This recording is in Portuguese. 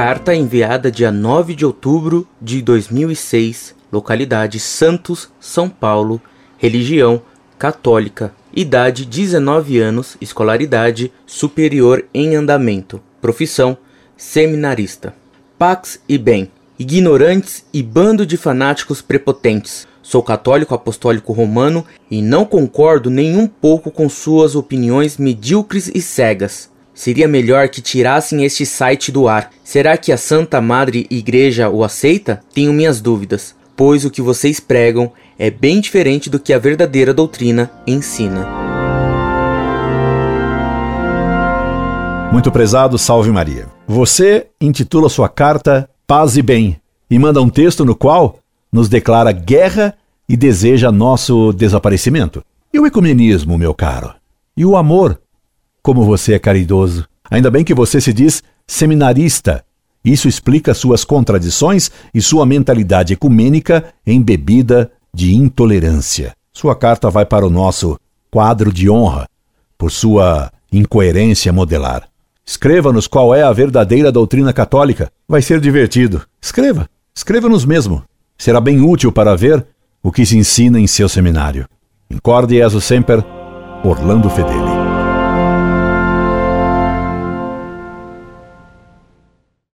Carta enviada dia 9 de outubro de 2006, localidade Santos, São Paulo, religião católica, idade 19 anos, escolaridade superior em andamento, profissão seminarista. Pax e bem, ignorantes e bando de fanáticos prepotentes. Sou católico apostólico romano e não concordo nem um pouco com suas opiniões medíocres e cegas. Seria melhor que tirassem este site do ar. Será que a Santa Madre Igreja o aceita? Tenho minhas dúvidas, pois o que vocês pregam é bem diferente do que a verdadeira doutrina ensina. Muito prezado, salve Maria. Você intitula sua carta Paz e Bem e manda um texto no qual nos declara guerra e deseja nosso desaparecimento. E o ecumenismo, meu caro? E o amor? Como você é caridoso. Ainda bem que você se diz seminarista. Isso explica suas contradições e sua mentalidade ecumênica embebida de intolerância. Sua carta vai para o nosso quadro de honra por sua incoerência modelar. Escreva-nos qual é a verdadeira doutrina católica. Vai ser divertido. Escreva. Escreva-nos mesmo. Será bem útil para ver o que se ensina em seu seminário. Incorde Jesus Semper, Orlando Fedeli.